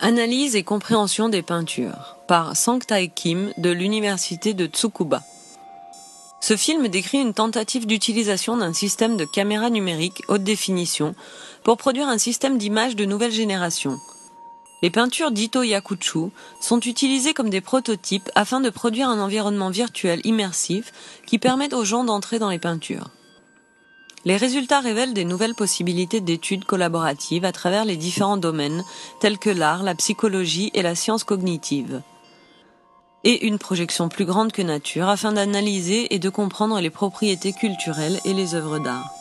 Analyse et compréhension des peintures par Sangtae Kim de l'université de Tsukuba. Ce film décrit une tentative d'utilisation d'un système de caméra numérique haute définition pour produire un système d'image de nouvelle génération. Les peintures d'Ito Yakuchu sont utilisées comme des prototypes afin de produire un environnement virtuel immersif qui permette aux gens d'entrer dans les peintures. Les résultats révèlent des nouvelles possibilités d'études collaboratives à travers les différents domaines tels que l'art, la psychologie et la science cognitive. Et une projection plus grande que nature afin d'analyser et de comprendre les propriétés culturelles et les œuvres d'art.